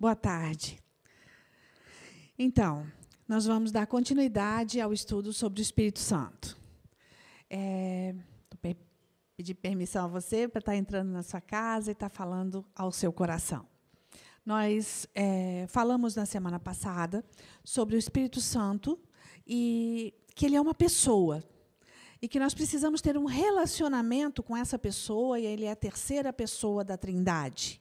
Boa tarde. Então, nós vamos dar continuidade ao estudo sobre o Espírito Santo. É, pedir permissão a você para estar entrando na sua casa e estar falando ao seu coração. Nós é, falamos na semana passada sobre o Espírito Santo e que ele é uma pessoa e que nós precisamos ter um relacionamento com essa pessoa e ele é a terceira pessoa da Trindade.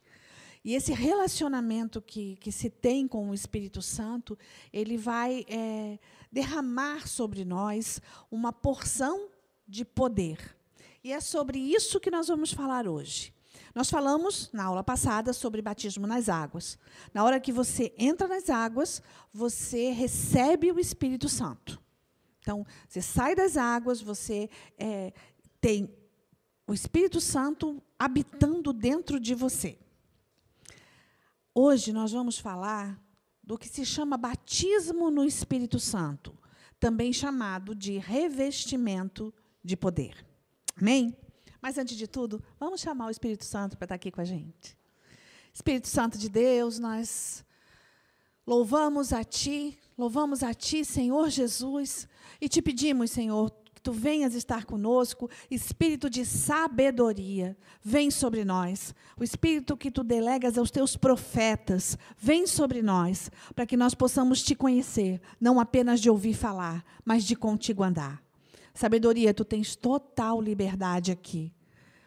E esse relacionamento que, que se tem com o Espírito Santo, ele vai é, derramar sobre nós uma porção de poder. E é sobre isso que nós vamos falar hoje. Nós falamos na aula passada sobre batismo nas águas. Na hora que você entra nas águas, você recebe o Espírito Santo. Então, você sai das águas, você é, tem o Espírito Santo habitando dentro de você. Hoje nós vamos falar do que se chama batismo no Espírito Santo, também chamado de revestimento de poder. Amém? Mas antes de tudo, vamos chamar o Espírito Santo para estar aqui com a gente. Espírito Santo de Deus, nós louvamos a Ti, louvamos a Ti, Senhor Jesus, e te pedimos, Senhor, que tu venhas estar conosco, espírito de sabedoria, vem sobre nós. O espírito que tu delegas aos teus profetas, vem sobre nós, para que nós possamos te conhecer, não apenas de ouvir falar, mas de contigo andar. Sabedoria, tu tens total liberdade aqui.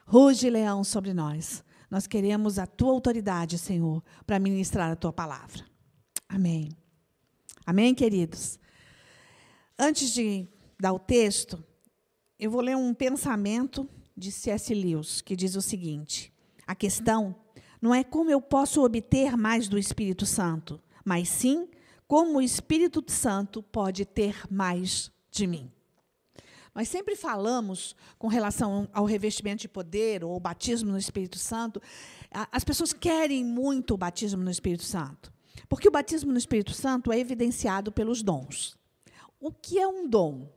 Ruge leão sobre nós. Nós queremos a tua autoridade, Senhor, para ministrar a tua palavra. Amém. Amém, queridos. Antes de dar o texto, eu vou ler um pensamento de C.S. Lewis, que diz o seguinte: A questão não é como eu posso obter mais do Espírito Santo, mas sim como o Espírito Santo pode ter mais de mim. Nós sempre falamos com relação ao revestimento de poder ou batismo no Espírito Santo. As pessoas querem muito o batismo no Espírito Santo, porque o batismo no Espírito Santo é evidenciado pelos dons. O que é um dom?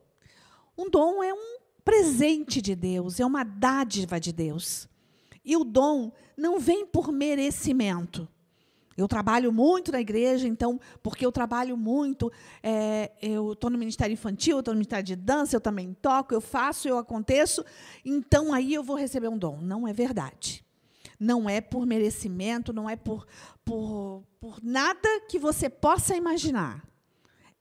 Um dom é um presente de Deus, é uma dádiva de Deus. E o dom não vem por merecimento. Eu trabalho muito na igreja, então, porque eu trabalho muito, é, eu estou no Ministério Infantil, estou no Ministério de Dança, eu também toco, eu faço, eu aconteço, então aí eu vou receber um dom. Não é verdade. Não é por merecimento, não é por, por, por nada que você possa imaginar.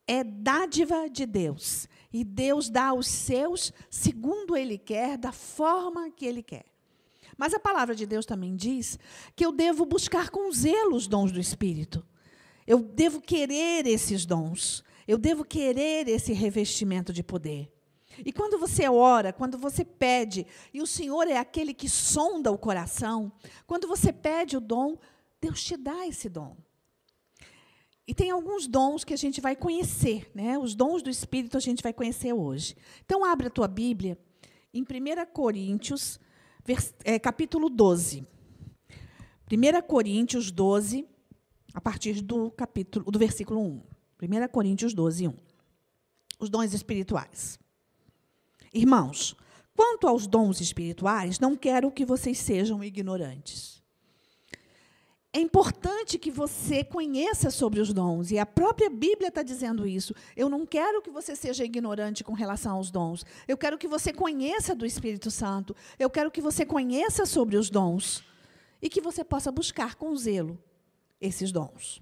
É dádiva de Deus. E Deus dá aos seus segundo Ele quer, da forma que Ele quer. Mas a palavra de Deus também diz que eu devo buscar com zelo os dons do Espírito. Eu devo querer esses dons. Eu devo querer esse revestimento de poder. E quando você ora, quando você pede, e o Senhor é aquele que sonda o coração, quando você pede o dom, Deus te dá esse dom. E tem alguns dons que a gente vai conhecer, né? Os dons do Espírito a gente vai conhecer hoje. Então, abre a tua Bíblia em 1 Coríntios, é, capítulo 12. 1 Coríntios 12, a partir do capítulo do versículo 1. 1 Coríntios 12, 1. Os dons espirituais. Irmãos, quanto aos dons espirituais, não quero que vocês sejam ignorantes. É importante que você conheça sobre os dons, e a própria Bíblia está dizendo isso. Eu não quero que você seja ignorante com relação aos dons. Eu quero que você conheça do Espírito Santo. Eu quero que você conheça sobre os dons e que você possa buscar com zelo esses dons.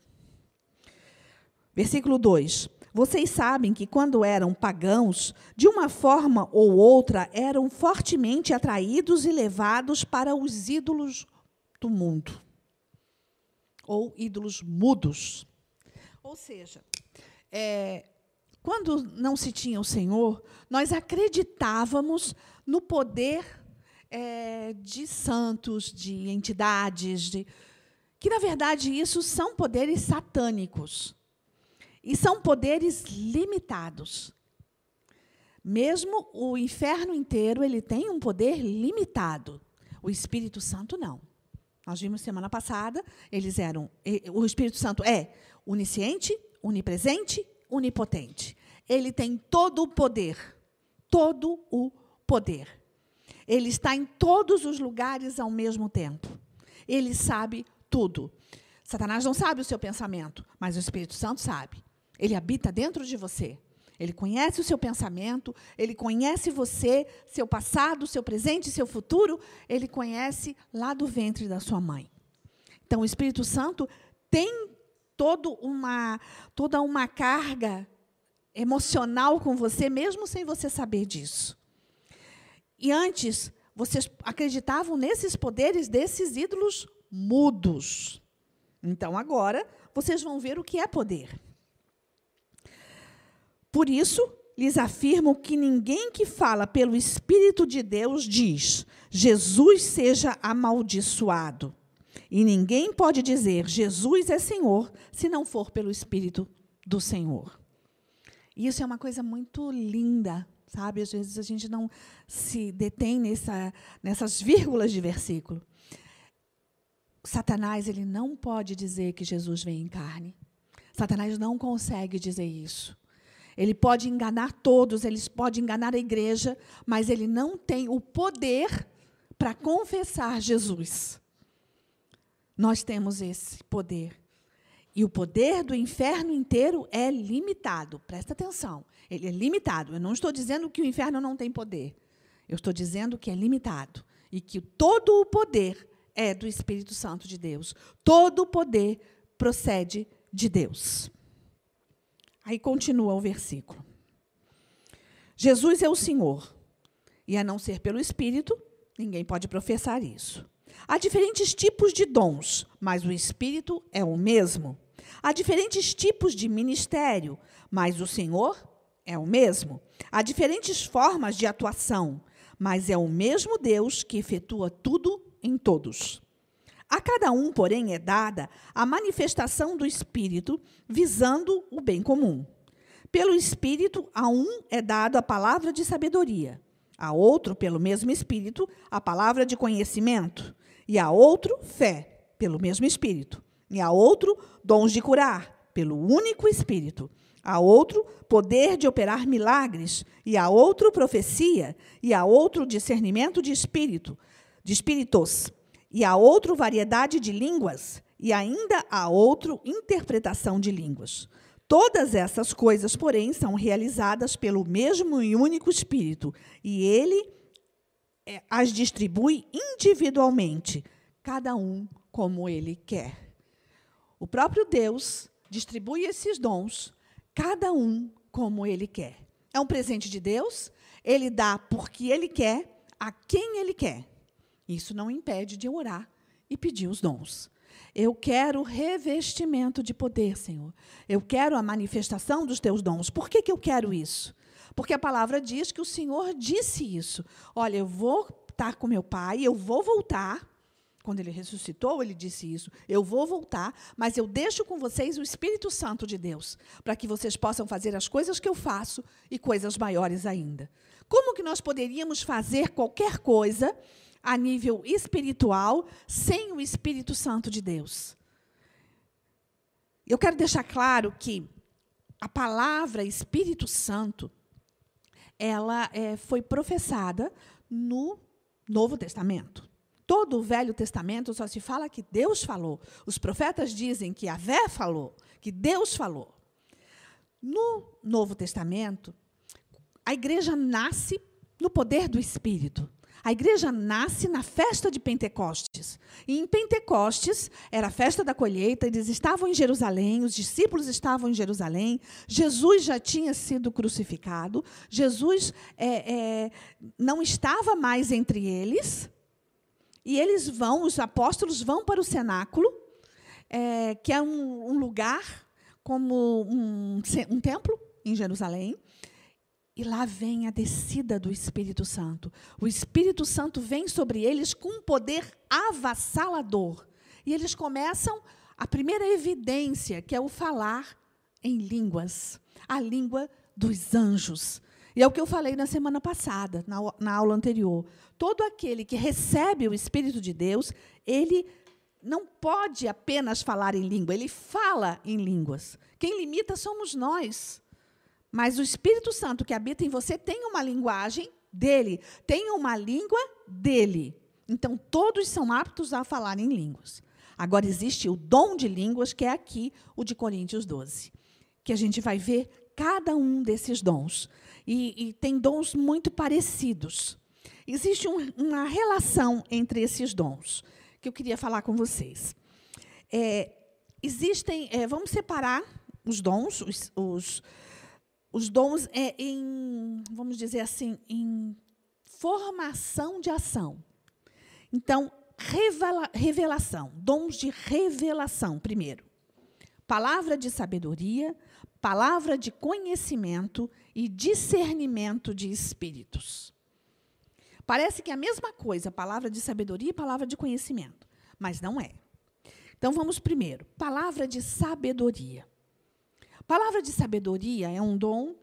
Versículo 2: Vocês sabem que quando eram pagãos, de uma forma ou outra, eram fortemente atraídos e levados para os ídolos do mundo ou ídolos mudos. Ou seja, é, quando não se tinha o Senhor, nós acreditávamos no poder é, de santos, de entidades, de, que, na verdade, isso são poderes satânicos. E são poderes limitados. Mesmo o inferno inteiro, ele tem um poder limitado. O Espírito Santo não. Nós vimos semana passada, eles eram. O Espírito Santo é onisciente, onipresente, onipotente. Ele tem todo o poder. Todo o poder. Ele está em todos os lugares ao mesmo tempo. Ele sabe tudo. Satanás não sabe o seu pensamento, mas o Espírito Santo sabe. Ele habita dentro de você. Ele conhece o seu pensamento, ele conhece você, seu passado, seu presente, seu futuro, ele conhece lá do ventre da sua mãe. Então, o Espírito Santo tem todo uma, toda uma carga emocional com você, mesmo sem você saber disso. E antes, vocês acreditavam nesses poderes desses ídolos mudos. Então, agora, vocês vão ver o que é poder. Por isso, lhes afirmo que ninguém que fala pelo Espírito de Deus diz: Jesus seja amaldiçoado. E ninguém pode dizer Jesus é Senhor se não for pelo Espírito do Senhor. Isso é uma coisa muito linda, sabe? Às vezes a gente não se detém nessa, nessas vírgulas de versículo. Satanás ele não pode dizer que Jesus vem em carne. Satanás não consegue dizer isso. Ele pode enganar todos, ele pode enganar a igreja, mas ele não tem o poder para confessar Jesus. Nós temos esse poder. E o poder do inferno inteiro é limitado. Presta atenção. Ele é limitado. Eu não estou dizendo que o inferno não tem poder. Eu estou dizendo que é limitado. E que todo o poder é do Espírito Santo de Deus. Todo o poder procede de Deus. Aí continua o versículo. Jesus é o Senhor, e a não ser pelo Espírito, ninguém pode professar isso. Há diferentes tipos de dons, mas o Espírito é o mesmo. Há diferentes tipos de ministério, mas o Senhor é o mesmo. Há diferentes formas de atuação, mas é o mesmo Deus que efetua tudo em todos. A cada um, porém, é dada a manifestação do Espírito, visando o bem comum. Pelo Espírito, a um é dado a palavra de sabedoria, a outro, pelo mesmo Espírito, a palavra de conhecimento, e a outro, fé, pelo mesmo Espírito, e a outro, dons de curar, pelo único Espírito, a outro, poder de operar milagres, e a outro, profecia, e a outro, discernimento de espírito, de espíritos e há outra variedade de línguas, e ainda há outra interpretação de línguas. Todas essas coisas, porém, são realizadas pelo mesmo e único Espírito, e ele é, as distribui individualmente, cada um como ele quer. O próprio Deus distribui esses dons, cada um como ele quer. É um presente de Deus, ele dá porque ele quer, a quem ele quer. Isso não impede de orar e pedir os dons. Eu quero revestimento de poder, Senhor. Eu quero a manifestação dos teus dons. Por que, que eu quero isso? Porque a palavra diz que o Senhor disse isso. Olha, eu vou estar com meu pai, eu vou voltar. Quando ele ressuscitou, ele disse isso. Eu vou voltar, mas eu deixo com vocês o Espírito Santo de Deus, para que vocês possam fazer as coisas que eu faço e coisas maiores ainda. Como que nós poderíamos fazer qualquer coisa a nível espiritual sem o Espírito Santo de Deus. Eu quero deixar claro que a palavra Espírito Santo ela é, foi professada no Novo Testamento. Todo o Velho Testamento só se fala que Deus falou. Os profetas dizem que a Vé falou, que Deus falou. No Novo Testamento, a igreja nasce no poder do Espírito. A igreja nasce na festa de Pentecostes. E em Pentecostes era a festa da colheita, eles estavam em Jerusalém, os discípulos estavam em Jerusalém, Jesus já tinha sido crucificado, Jesus é, é, não estava mais entre eles, e eles vão, os apóstolos vão para o cenáculo, é, que é um, um lugar como um, um templo em Jerusalém, e lá vem a descida do Espírito Santo. O Espírito Santo vem sobre eles com um poder avassalador. E eles começam a primeira evidência, que é o falar em línguas a língua dos anjos. E é o que eu falei na semana passada, na, na aula anterior. Todo aquele que recebe o Espírito de Deus, ele não pode apenas falar em língua, ele fala em línguas. Quem limita somos nós. Mas o Espírito Santo que habita em você tem uma linguagem dele, tem uma língua dele. Então, todos são aptos a falar em línguas. Agora existe o dom de línguas, que é aqui o de Coríntios 12, que a gente vai ver cada um desses dons. E, e tem dons muito parecidos. Existe um, uma relação entre esses dons que eu queria falar com vocês. É, existem, é, vamos separar os dons, os, os, os dons é, em, vamos dizer assim, em formação de ação. Então, revela, revelação, dons de revelação, primeiro. Palavra de sabedoria, palavra de conhecimento e discernimento de espíritos. Parece que é a mesma coisa, palavra de sabedoria e palavra de conhecimento, mas não é. Então vamos primeiro, palavra de sabedoria. Palavra de sabedoria é um dom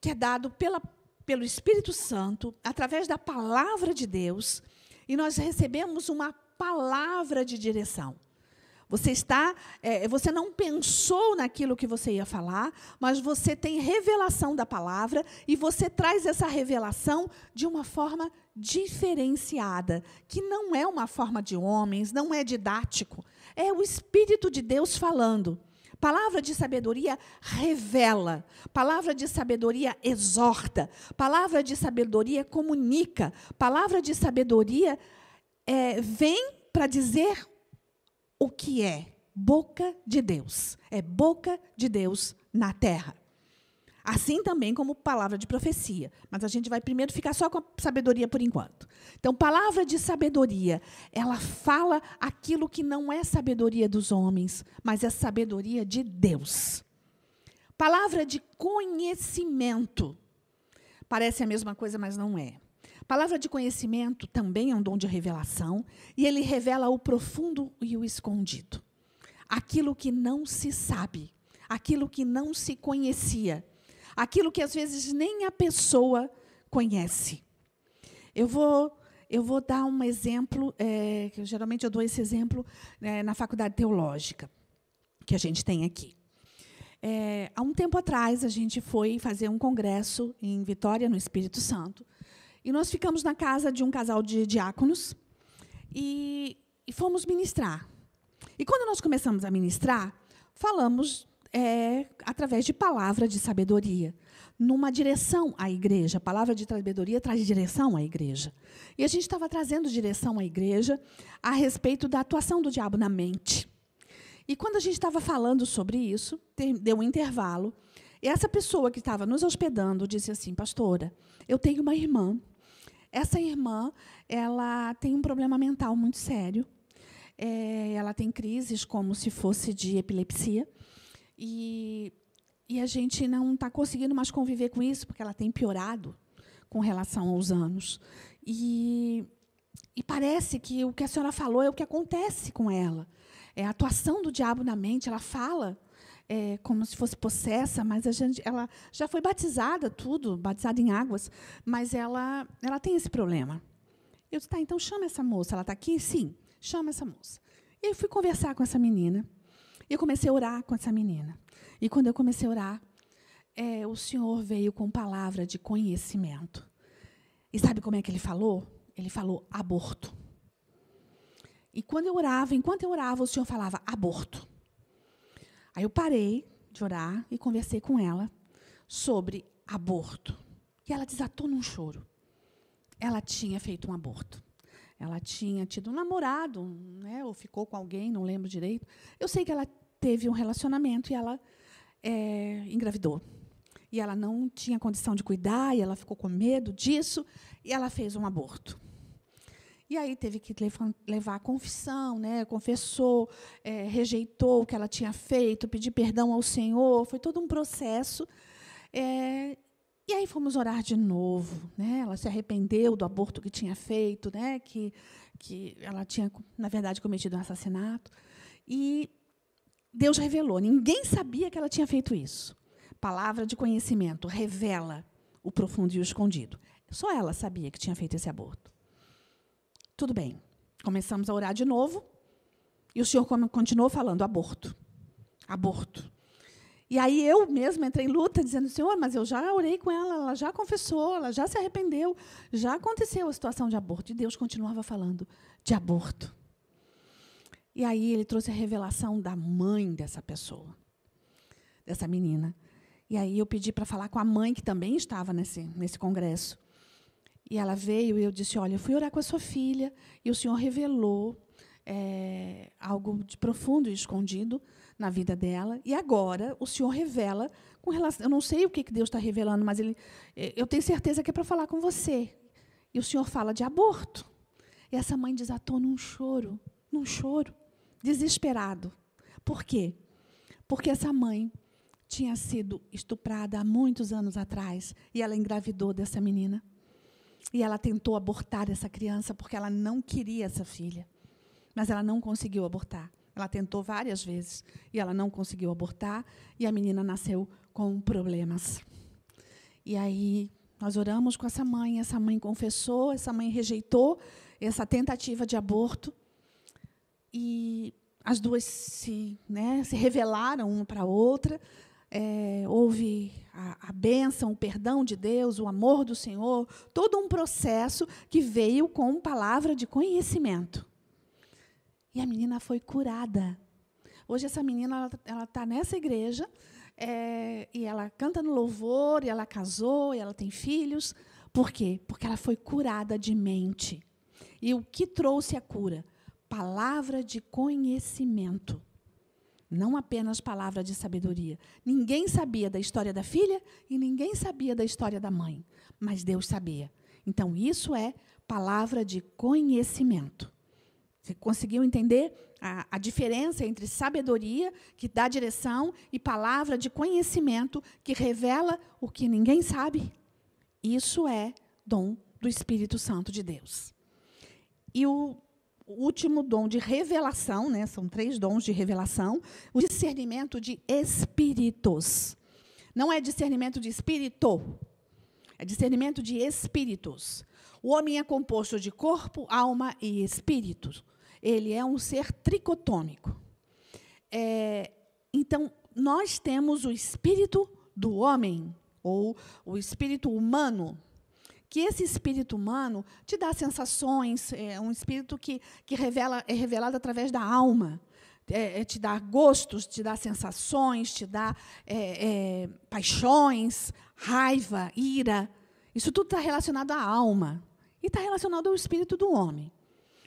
que é dado pela, pelo Espírito Santo através da palavra de Deus e nós recebemos uma palavra de direção. Você está, é, você não pensou naquilo que você ia falar, mas você tem revelação da palavra e você traz essa revelação de uma forma diferenciada, que não é uma forma de homens, não é didático, é o Espírito de Deus falando. Palavra de sabedoria revela, palavra de sabedoria exorta, palavra de sabedoria comunica, palavra de sabedoria é, vem para dizer o que é boca de Deus. É boca de Deus na terra. Assim também como palavra de profecia. Mas a gente vai primeiro ficar só com a sabedoria por enquanto. Então, palavra de sabedoria, ela fala aquilo que não é sabedoria dos homens, mas é sabedoria de Deus. Palavra de conhecimento. Parece a mesma coisa, mas não é. Palavra de conhecimento também é um dom de revelação, e ele revela o profundo e o escondido. Aquilo que não se sabe, aquilo que não se conhecia, aquilo que às vezes nem a pessoa conhece. Eu vou, eu vou dar um exemplo, é, que geralmente eu dou esse exemplo é, na faculdade teológica, que a gente tem aqui. É, há um tempo atrás, a gente foi fazer um congresso em Vitória, no Espírito Santo, e nós ficamos na casa de um casal de diáconos e, e fomos ministrar. E quando nós começamos a ministrar, falamos é, através de palavra de sabedoria, numa direção à igreja. A palavra de sabedoria traz direção à igreja. E a gente estava trazendo direção à igreja a respeito da atuação do diabo na mente. E quando a gente estava falando sobre isso, deu um intervalo, e essa pessoa que estava nos hospedando disse assim: Pastora, eu tenho uma irmã essa irmã, ela tem um problema mental muito sério. É, ela tem crises como se fosse de epilepsia. E, e a gente não está conseguindo mais conviver com isso, porque ela tem piorado com relação aos anos. E, e parece que o que a senhora falou é o que acontece com ela. É a atuação do diabo na mente, ela fala é, como se fosse possessa, mas a gente, ela já foi batizada, tudo, batizada em águas, mas ela, ela tem esse problema. Eu disse, tá, então chama essa moça. Ela está aqui? Sim, chama essa moça. E eu fui conversar com essa menina. E eu comecei a orar com essa menina. E quando eu comecei a orar, é, o Senhor veio com palavra de conhecimento. E sabe como é que ele falou? Ele falou aborto. E quando eu orava, enquanto eu orava, o Senhor falava aborto. Aí eu parei de orar e conversei com ela sobre aborto. E ela desatou num choro. Ela tinha feito um aborto. Ela tinha tido um namorado, né, ou ficou com alguém, não lembro direito. Eu sei que ela teve um relacionamento e ela é, engravidou. E ela não tinha condição de cuidar, e ela ficou com medo disso, e ela fez um aborto. E aí teve que levar a confissão, né? confessou, é, rejeitou o que ela tinha feito, pediu perdão ao Senhor, foi todo um processo. É, e aí fomos orar de novo. Né? Ela se arrependeu do aborto que tinha feito, né? que, que ela tinha, na verdade, cometido um assassinato. E Deus revelou. Ninguém sabia que ela tinha feito isso. Palavra de conhecimento revela o profundo e o escondido. Só ela sabia que tinha feito esse aborto. Tudo bem. Começamos a orar de novo. E o senhor continuou falando aborto. Aborto. E aí eu mesma entrei em luta, dizendo, Senhor, mas eu já orei com ela, ela já confessou, ela já se arrependeu, já aconteceu a situação de aborto. E Deus continuava falando de aborto. E aí ele trouxe a revelação da mãe dessa pessoa, dessa menina. E aí eu pedi para falar com a mãe, que também estava nesse, nesse congresso. E ela veio e eu disse: Olha, eu fui orar com a sua filha e o Senhor revelou é, algo de profundo e escondido na vida dela. E agora o Senhor revela com relação. Eu não sei o que, Deus está revelando, mas ele, é, eu tenho certeza que é para falar com você. E o Senhor fala de aborto. E essa mãe desatou num choro, num choro, desesperado. Por quê? Porque essa mãe tinha sido estuprada há muitos anos atrás e ela engravidou dessa menina. E ela tentou abortar essa criança porque ela não queria essa filha. Mas ela não conseguiu abortar. Ela tentou várias vezes e ela não conseguiu abortar e a menina nasceu com problemas. E aí nós oramos com essa mãe, essa mãe confessou, essa mãe rejeitou essa tentativa de aborto. E as duas se, né, se revelaram uma para a outra é, houve a, a bênção, o perdão de Deus, o amor do Senhor, todo um processo que veio com palavra de conhecimento. E a menina foi curada. Hoje essa menina ela está nessa igreja é, e ela canta no louvor, e ela casou, e ela tem filhos. Por quê? Porque ela foi curada de mente. E o que trouxe a cura? Palavra de conhecimento. Não apenas palavra de sabedoria. Ninguém sabia da história da filha e ninguém sabia da história da mãe, mas Deus sabia. Então, isso é palavra de conhecimento. Você conseguiu entender a, a, diferença entre sabedoria, que dá direção, e palavra de conhecimento, que revela o que ninguém sabe? Isso é dom do Espírito Santo de Deus. E o último dom de revelação, né? são três dons de revelação, o discernimento de espíritos. Não é discernimento de espírito, é discernimento de espíritos. O homem é composto de corpo, alma e espírito. Ele é um ser tricotômico. É, então, nós temos o espírito do homem, ou o espírito humano, que esse espírito humano te dá sensações, é um espírito que, que revela, é revelado através da alma. É, é, te dá gostos, te dá sensações, te dá é, é paixões, raiva, ira. Isso tudo está relacionado à alma. E está relacionado ao espírito do homem.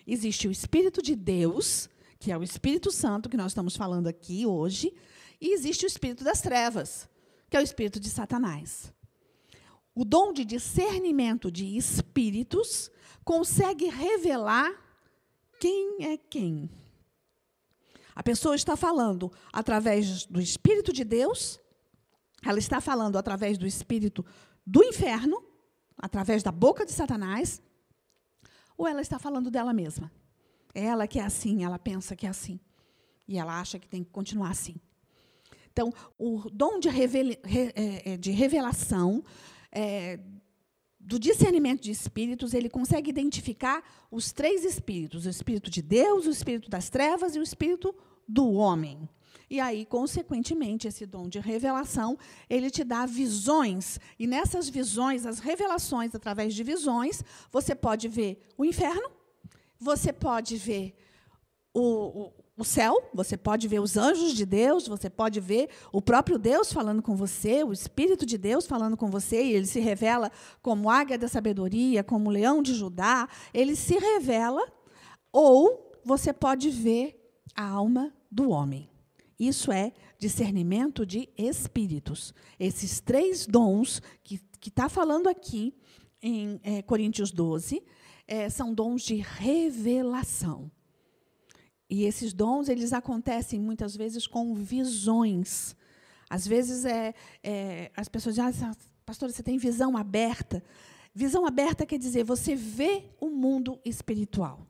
Existe o espírito de Deus, que é o Espírito Santo, que nós estamos falando aqui hoje, e existe o espírito das trevas, que é o espírito de Satanás o dom de discernimento de espíritos consegue revelar quem é quem. A pessoa está falando através do Espírito de Deus, ela está falando através do Espírito do inferno, através da boca de Satanás, ou ela está falando dela mesma. Ela que é assim, ela pensa que é assim. E ela acha que tem que continuar assim. Então, o dom de, é, é, de revelação é, do discernimento de espíritos, ele consegue identificar os três espíritos: o espírito de Deus, o espírito das trevas e o espírito do homem. E aí, consequentemente, esse dom de revelação, ele te dá visões. E nessas visões, as revelações através de visões, você pode ver o inferno, você pode ver o, o céu, você pode ver os anjos de Deus, você pode ver o próprio Deus falando com você, o Espírito de Deus falando com você, e ele se revela como águia da sabedoria, como leão de Judá, ele se revela, ou você pode ver a alma do homem. Isso é discernimento de espíritos. Esses três dons que está falando aqui em é, Coríntios 12 é, são dons de revelação. E esses dons, eles acontecem muitas vezes com visões. Às vezes é, é as pessoas dizem, ah, pastor, você tem visão aberta. Visão aberta quer dizer você vê o mundo espiritual.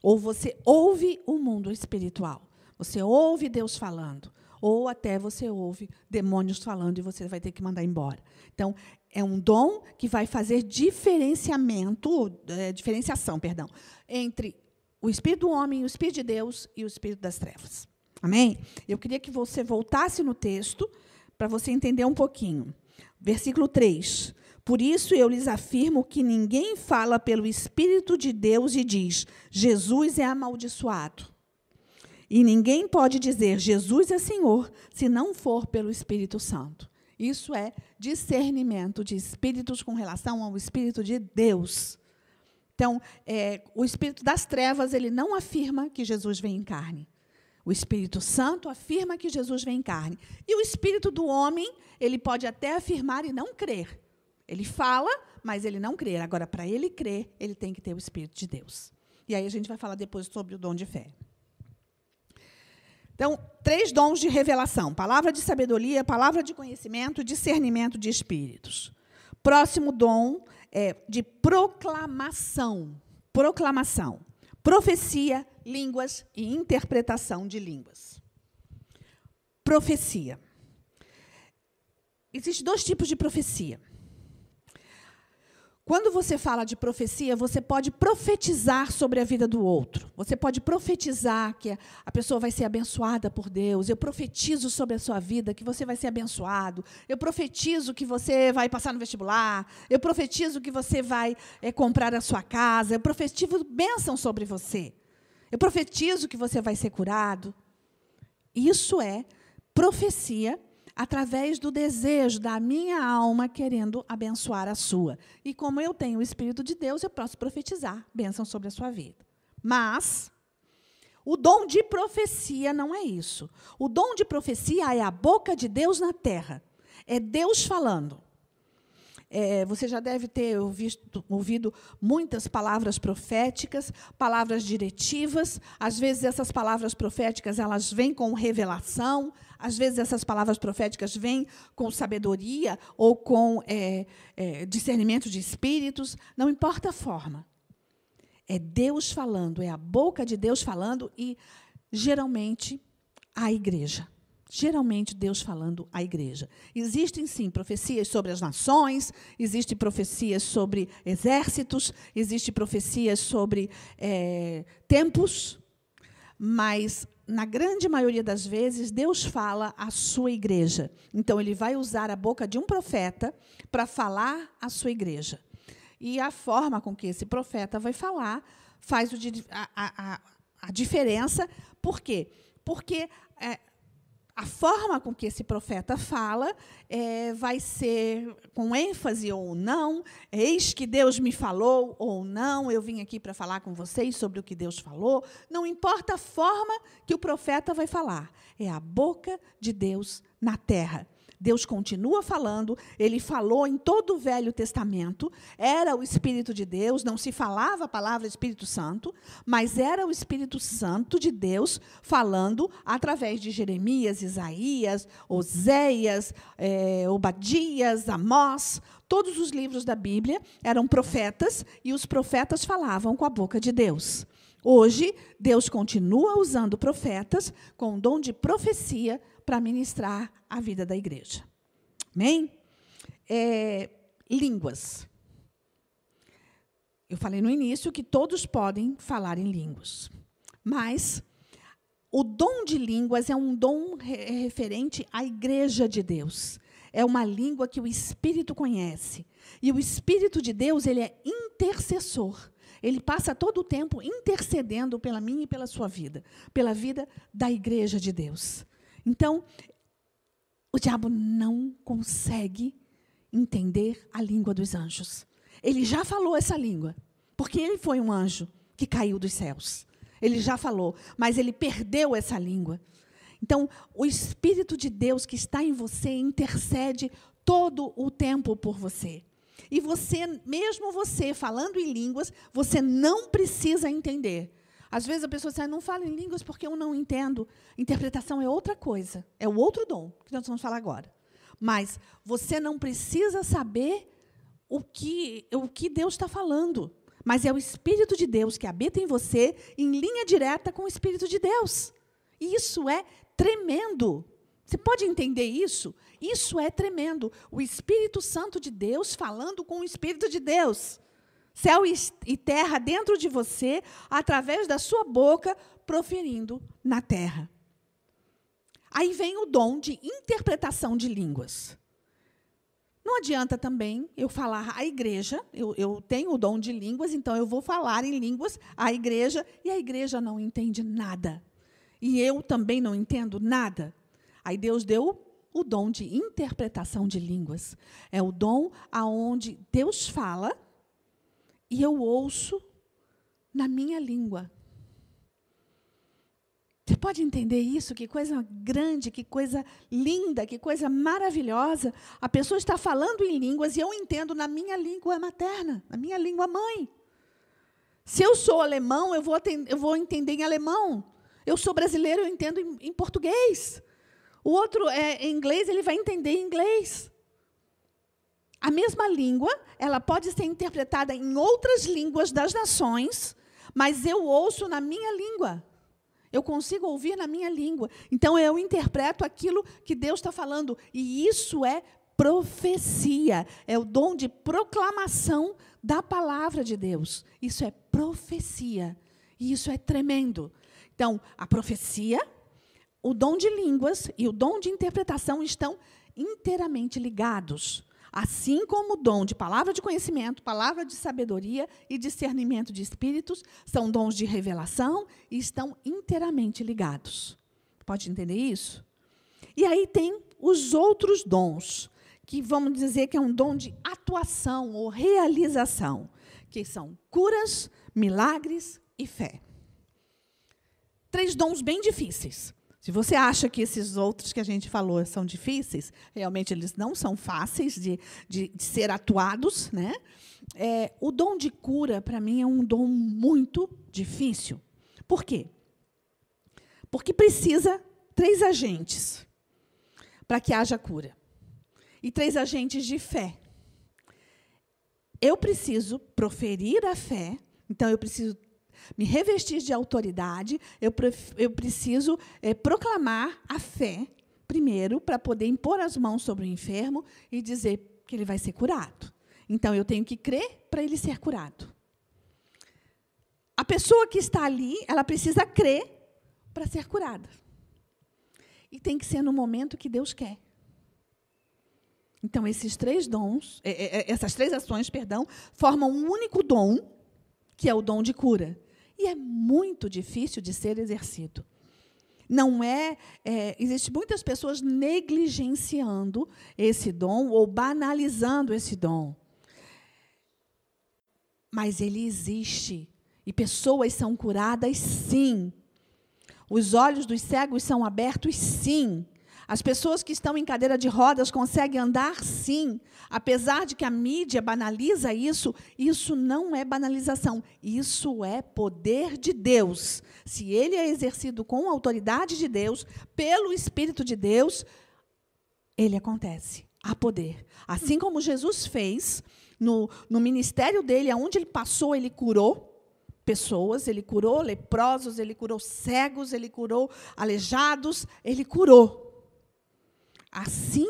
Ou você ouve o mundo espiritual. Você ouve Deus falando. Ou até você ouve demônios falando e você vai ter que mandar embora. Então, é um dom que vai fazer diferenciamento, é, diferenciação, perdão, entre o espírito do homem, o espírito de Deus e o espírito das trevas. Amém? Eu queria que você voltasse no texto para você entender um pouquinho. Versículo 3. Por isso eu lhes afirmo que ninguém fala pelo Espírito de Deus e diz: Jesus é amaldiçoado. E ninguém pode dizer Jesus é Senhor se não for pelo Espírito Santo. Isso é discernimento de espíritos com relação ao Espírito de Deus. Então, é, o Espírito das trevas ele não afirma que Jesus vem em carne. O Espírito Santo afirma que Jesus vem em carne. E o Espírito do homem, ele pode até afirmar e não crer. Ele fala, mas ele não crê. Agora, para ele crer, ele tem que ter o Espírito de Deus. E aí a gente vai falar depois sobre o dom de fé. Então, três dons de revelação: palavra de sabedoria, palavra de conhecimento, discernimento de espíritos. Próximo dom é de proclamação. Proclamação. Profecia, línguas e interpretação de línguas. Profecia. Existem dois tipos de profecia. Quando você fala de profecia, você pode profetizar sobre a vida do outro. Você pode profetizar que a pessoa vai ser abençoada por Deus. Eu profetizo sobre a sua vida que você vai ser abençoado. Eu profetizo que você vai passar no vestibular. Eu profetizo que você vai é, comprar a sua casa. Eu profetizo bênção sobre você. Eu profetizo que você vai ser curado. Isso é profecia através do desejo da minha alma querendo abençoar a sua. E como eu tenho o Espírito de Deus, eu posso profetizar bênção sobre a sua vida. Mas o dom de profecia não é isso. O dom de profecia é a boca de Deus na terra. É Deus falando. É, você já deve ter ouvido, ouvido muitas palavras proféticas, palavras diretivas. Às vezes essas palavras proféticas elas vêm com revelação, às vezes essas palavras proféticas vêm com sabedoria ou com é, é, discernimento de espíritos, não importa a forma. É Deus falando, é a boca de Deus falando e, geralmente, a igreja. Geralmente, Deus falando à igreja. Existem, sim, profecias sobre as nações, existem profecias sobre exércitos, existem profecias sobre é, tempos, mas na grande maioria das vezes, Deus fala à sua igreja. Então, ele vai usar a boca de um profeta para falar à sua igreja. E a forma com que esse profeta vai falar faz a, a, a, diferença. Por quê? Porque é, a forma com que esse profeta fala é, vai ser com ênfase ou não, eis que Deus me falou ou não, eu vim aqui para falar com vocês sobre o que Deus falou. Não importa a forma que o profeta vai falar, é a boca de Deus na terra. Deus continua falando, ele falou em todo o Velho Testamento, era o Espírito de Deus, não se falava a palavra Espírito Santo, mas era o Espírito Santo de Deus falando através de Jeremias, Isaías, Oséias, é, Obadias, Amós, todos os livros da Bíblia eram profetas e os profetas falavam com a boca de Deus. Hoje, Deus continua usando profetas com o dom de profecia para ministrar a vida da igreja. Amém? É, línguas. Eu falei no início que todos podem falar em línguas, mas o dom de línguas é um dom referente à igreja de Deus. É uma língua que o Espírito conhece. E o Espírito de Deus, ele é intercessor. Ele passa todo o tempo intercedendo pela minha e pela sua vida, pela vida da igreja de Deus. Então, o diabo não consegue entender a língua dos anjos. Ele já falou essa língua, porque ele foi um anjo que caiu dos céus. Ele já falou, mas ele perdeu essa língua. Então, o Espírito de Deus que está em você intercede todo o tempo por você. E você, mesmo você falando em línguas, você não precisa entender. Às vezes a pessoa diz, não falo em línguas porque eu não entendo. Interpretação é outra coisa, é o outro dom que nós vamos falar agora. Mas você não precisa saber o que, o que Deus está falando. Mas é o Espírito de Deus que habita em você em linha direta com o Espírito de Deus. E isso é tremendo. Você pode entender isso? Isso é tremendo. O Espírito Santo de Deus falando com o Espírito de Deus. Céu e terra dentro de você, através da sua boca, proferindo na terra. Aí vem o dom de interpretação de línguas. Não adianta também eu falar à igreja, eu, eu, tenho o dom de línguas, então eu vou falar em línguas à igreja, e a igreja não entende nada. e eu também não entendo nada. Aí Deus deu o dom de interpretação de línguas. É o dom aonde Deus fala e eu ouço na minha língua. Você pode entender isso? Que coisa grande, que coisa linda, que coisa maravilhosa. A pessoa está falando em línguas e eu entendo na minha língua materna, na minha língua mãe. Se eu sou alemão, eu vou, eu vou entender em alemão. Eu sou brasileiro, eu entendo em, em português. O outro é em inglês, ele vai entender em inglês. A mesma língua, ela pode ser interpretada em outras línguas das nações, mas eu ouço na minha língua. Eu consigo ouvir na minha língua. Então eu interpreto aquilo que Deus está falando. E isso é profecia. É o dom de proclamação da palavra de Deus. Isso é profecia. E isso é tremendo. Então, a profecia o dom de línguas e o dom de interpretação estão inteiramente ligados. Assim como o dom de palavra de conhecimento, palavra de sabedoria e discernimento de espíritos são dons de revelação e estão inteiramente ligados. Pode entender isso? E aí tem os outros dons, que vamos dizer que é um dom de atuação ou realização, que são curas, milagres e fé. Três dons bem difíceis. Se você acha que esses outros que a gente falou são difíceis, realmente eles não são fáceis de, de, de ser atuados. Né? É, o dom de cura, para mim, é um dom muito difícil. Por quê? Porque precisa três agentes para que haja cura. E três agentes de fé. Eu preciso proferir a fé, então eu preciso me revestir de autoridade, eu, eu preciso é, proclamar a fé, primeiro, para poder impor as mãos sobre o enfermo e dizer que ele vai ser curado. Então, eu tenho que crer para ele ser curado. A pessoa que está ali, ela precisa crer para ser curada. E tem que ser no momento que Deus quer. Então, esses três dons, é, é, essas três ações, perdão, formam um único dom, que é o dom de cura. E é muito difícil de ser exercido. Não é, é Existem muitas pessoas negligenciando esse dom ou banalizando esse dom. Mas ele existe. E pessoas são curadas, sim. Os olhos dos cegos são abertos, sim. As pessoas que estão em cadeira de rodas conseguem andar, sim. Apesar de que a mídia banaliza isso, isso não é banalização, isso é poder de Deus. Se ele é exercido com a autoridade de Deus, pelo Espírito de Deus, ele acontece. Há poder. Assim como Jesus fez no, no ministério dele, aonde ele passou, ele curou pessoas, ele curou leprosos, ele curou cegos, ele curou aleijados, ele curou. Assim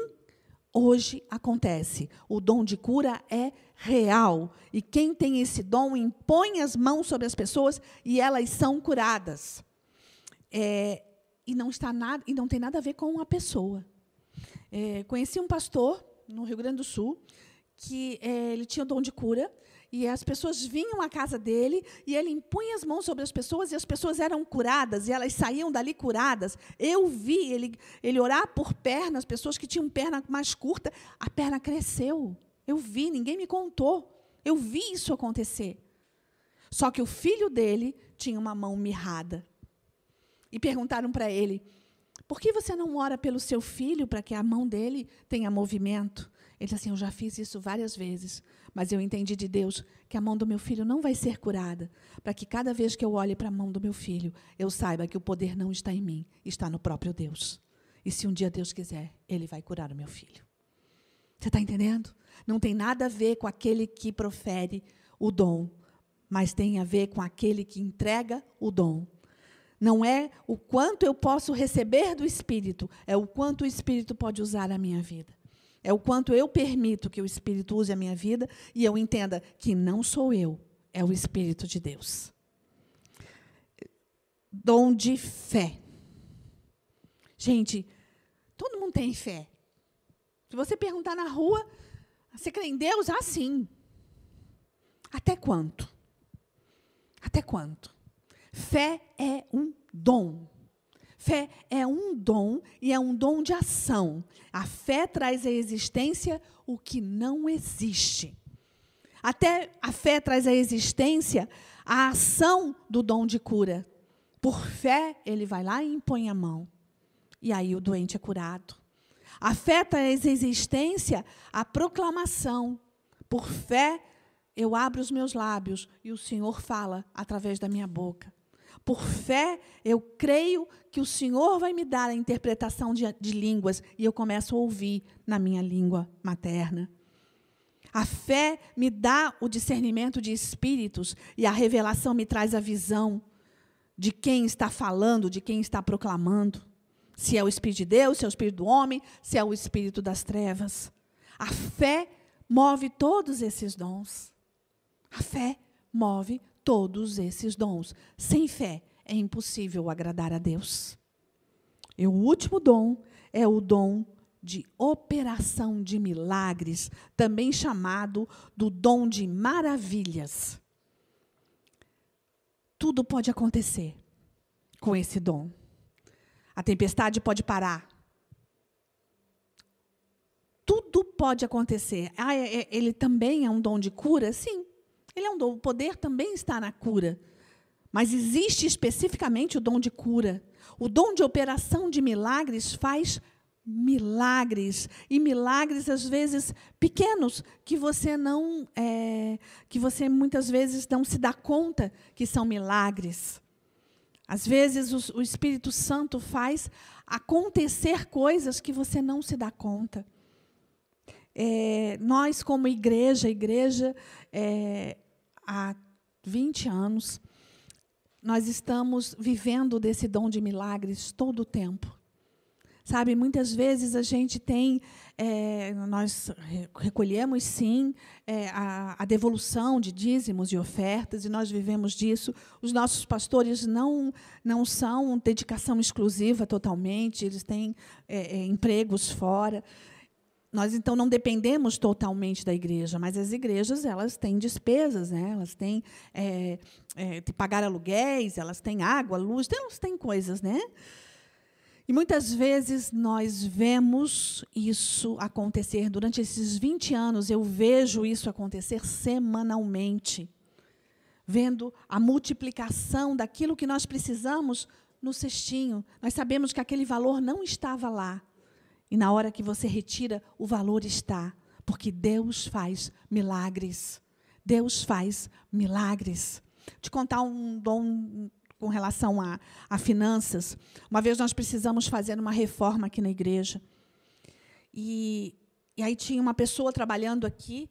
hoje acontece. O dom de cura é real. E quem tem esse dom impõe as mãos sobre as pessoas e elas são curadas. É, e não está nada e não tem nada a ver com a pessoa. É, conheci um pastor no Rio Grande do Sul que é, ele tinha o dom de cura e as pessoas vinham à casa dele e ele impunha as mãos sobre as pessoas e as pessoas eram curadas e elas saíam dali curadas. Eu vi ele, ele orar por pernas, pessoas que tinham perna mais curta, a perna cresceu. Eu vi, ninguém me contou. Eu vi isso acontecer. Só que o filho dele tinha uma mão mirrada. E perguntaram para ele: por que você não ora pelo seu filho para que a mão dele tenha movimento? Ele disse assim: Eu já fiz isso várias vezes, mas eu entendi de Deus que a mão do meu filho não vai ser curada, para que cada vez que eu olhe para a mão do meu filho, eu saiba que o poder não está em mim, está no próprio Deus. E se um dia Deus quiser, Ele vai curar o meu filho. Você está entendendo? Não tem nada a ver com aquele que profere o dom, mas tem a ver com aquele que entrega o dom. Não é o quanto eu posso receber do Espírito, é o quanto o Espírito pode usar a minha vida. É o quanto eu permito que o Espírito use a minha vida e eu entenda que não sou eu, é o Espírito de Deus. Dom de fé. Gente, todo mundo tem fé. Se você perguntar na rua, você crê em Deus? Ah, sim. Até quanto? Até quanto? Fé é um dom. Fé é um dom e é um dom de ação. A fé traz à existência o que não existe. Até a fé traz à existência a ação do dom de cura. Por fé, ele vai lá e impõe a mão. E aí o doente é curado. A fé traz à existência a proclamação. Por fé, eu abro os meus lábios e o Senhor fala através da minha boca. Por fé, eu creio que o Senhor vai me dar a interpretação de, de línguas e eu começo a ouvir na minha língua materna. A fé me dá o discernimento de espíritos e a revelação me traz a visão de quem está falando, de quem está proclamando. Se é o Espírito de Deus, se é o Espírito do homem, se é o Espírito das trevas. A fé move todos esses dons. A fé move todos esses dons. Sem fé é impossível agradar a Deus. E o último dom é o dom de operação de milagres, também chamado do dom de maravilhas. Tudo pode acontecer com esse dom. A tempestade pode parar. Tudo pode acontecer. Ah, é, é, ele também é um dom de cura? Sim. Ele é um dom. O poder também está na cura. Mas existe especificamente o dom de cura. O dom de operação de milagres faz milagres e milagres às vezes pequenos que você não é, que você muitas vezes não se dá conta que são milagres às vezes o, o Espírito Santo faz acontecer coisas que você não se dá conta é, nós como igreja igreja é, há 20 anos nós estamos vivendo desse dom de milagres todo o tempo Sabe, muitas vezes a gente tem, é, nós recolhemos sim é, a, a, devolução de dízimos e ofertas, e nós vivemos disso. Os nossos pastores não, não são dedicação exclusiva totalmente, eles têm é, é empregos fora. Nós, então, não dependemos totalmente da igreja, mas as igrejas elas têm despesas, né? elas têm é, é, de pagar aluguéis, elas têm água, luz, elas têm coisas, né? E muitas vezes nós vemos isso acontecer. Durante esses 20 anos, eu vejo isso acontecer semanalmente. Vendo a multiplicação daquilo que nós precisamos no cestinho. Nós sabemos que aquele valor não estava lá. E na hora que você retira, o valor está. Porque Deus faz milagres. Deus faz milagres. Te contar um dom com relação a, a finanças. Uma vez nós precisamos fazer uma reforma aqui na igreja. E, e aí tinha uma pessoa trabalhando aqui,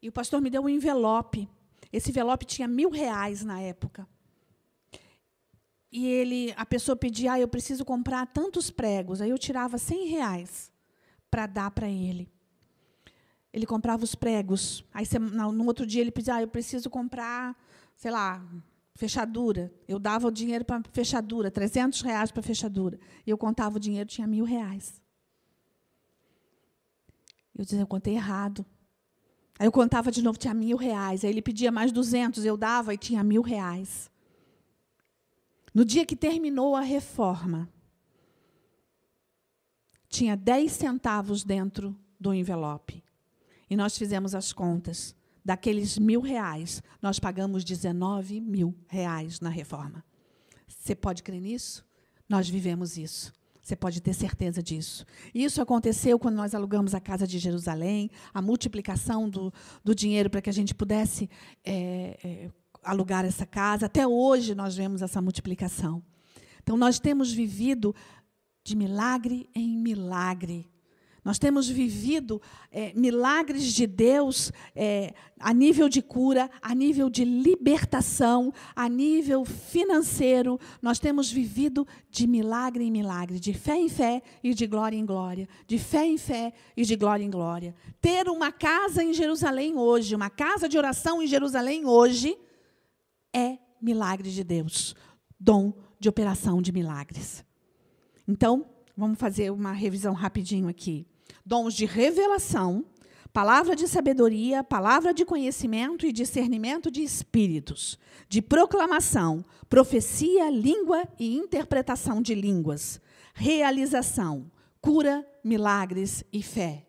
e o pastor me deu um envelope. Esse envelope tinha mil reais na época. E ele, a pessoa pedia, ah, eu preciso comprar tantos pregos. Aí eu tirava cem reais para dar para ele. Ele comprava os pregos. Aí no outro dia ele pedia, ah, eu preciso comprar, sei lá, fechadura. Eu dava o dinheiro para fechadura, 300 reais para fechadura. E eu contava o dinheiro, tinha mil reais. Eu dizia, eu contei errado. Aí eu contava de novo, tinha mil reais. Aí ele pedia mais 200, eu dava e tinha mil reais. No dia que terminou a reforma, tinha 10 centavos dentro do envelope. E nós fizemos as contas daqueles mil reais, nós pagamos 19 mil reais na reforma. Você pode crer nisso? Nós vivemos isso. Você pode ter certeza disso. Isso aconteceu quando nós alugamos a casa de Jerusalém, a multiplicação do, do dinheiro para que a gente pudesse é, é, alugar essa casa. Até hoje nós vemos essa multiplicação. Então, nós temos vivido de milagre em milagre. Nós temos vivido é, milagres de Deus é, a nível de cura, a nível de libertação, a nível financeiro. Nós temos vivido de milagre em milagre, de fé em fé e de glória em glória, de fé em fé e de glória em glória. Ter uma casa em Jerusalém hoje, uma casa de oração em Jerusalém hoje, é milagre de Deus, dom de operação de milagres. Então, vamos fazer uma revisão rapidinho aqui dons de revelação, palavra de sabedoria, palavra de conhecimento e discernimento de espíritos, de proclamação, profecia, língua e interpretação de línguas, realização, cura, milagres e fé.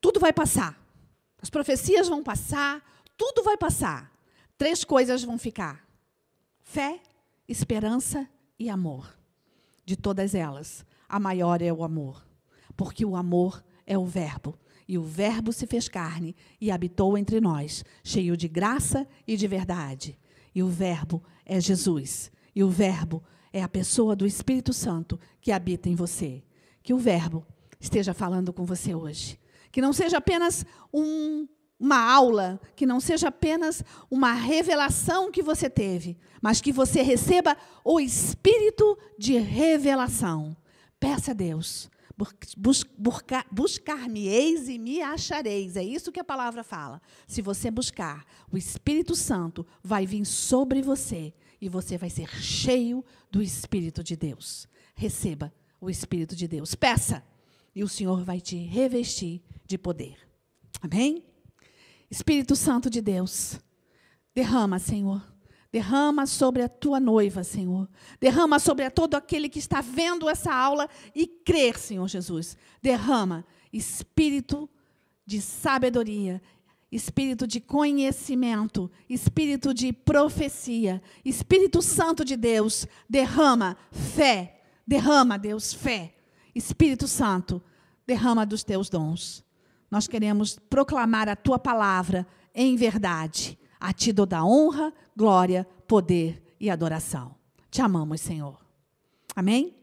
Tudo vai passar. As profecias vão passar, tudo vai passar. Três coisas vão ficar: fé, esperança e amor. De todas elas, a maior é o amor, porque o amor é o Verbo. E o Verbo se fez carne e habitou entre nós, cheio de graça e de verdade. E o Verbo é Jesus. E o Verbo é a pessoa do Espírito Santo que habita em você. Que o Verbo esteja falando com você hoje. Que não seja apenas um, uma aula, que não seja apenas uma revelação que você teve, mas que você receba o espírito de revelação. Peça a Deus buscar-me-eis e me achareis. É isso que a palavra fala. Se você buscar, o Espírito Santo vai vir sobre você e você vai ser cheio do Espírito de Deus. Receba o Espírito de Deus. Peça e o Senhor vai te revestir de poder. Amém? Espírito Santo de Deus, derrama, Senhor Derrama sobre a tua noiva, Senhor. Derrama sobre todo aquele que está vendo essa aula e crer, Senhor Jesus. Derrama espírito de sabedoria, espírito de conhecimento, espírito de profecia, Espírito Santo de Deus. Derrama fé. Derrama, Deus, fé. Espírito Santo, derrama dos teus dons. Nós queremos proclamar a tua palavra em verdade a ti toda honra, glória, poder e adoração. Te amamos, Senhor. Amém?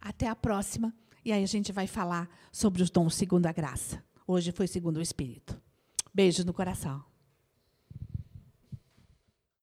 Até a próxima. E aí a gente vai falar sobre os dons segundo a graça. Hoje foi segundo o Espírito. Beijos no coração.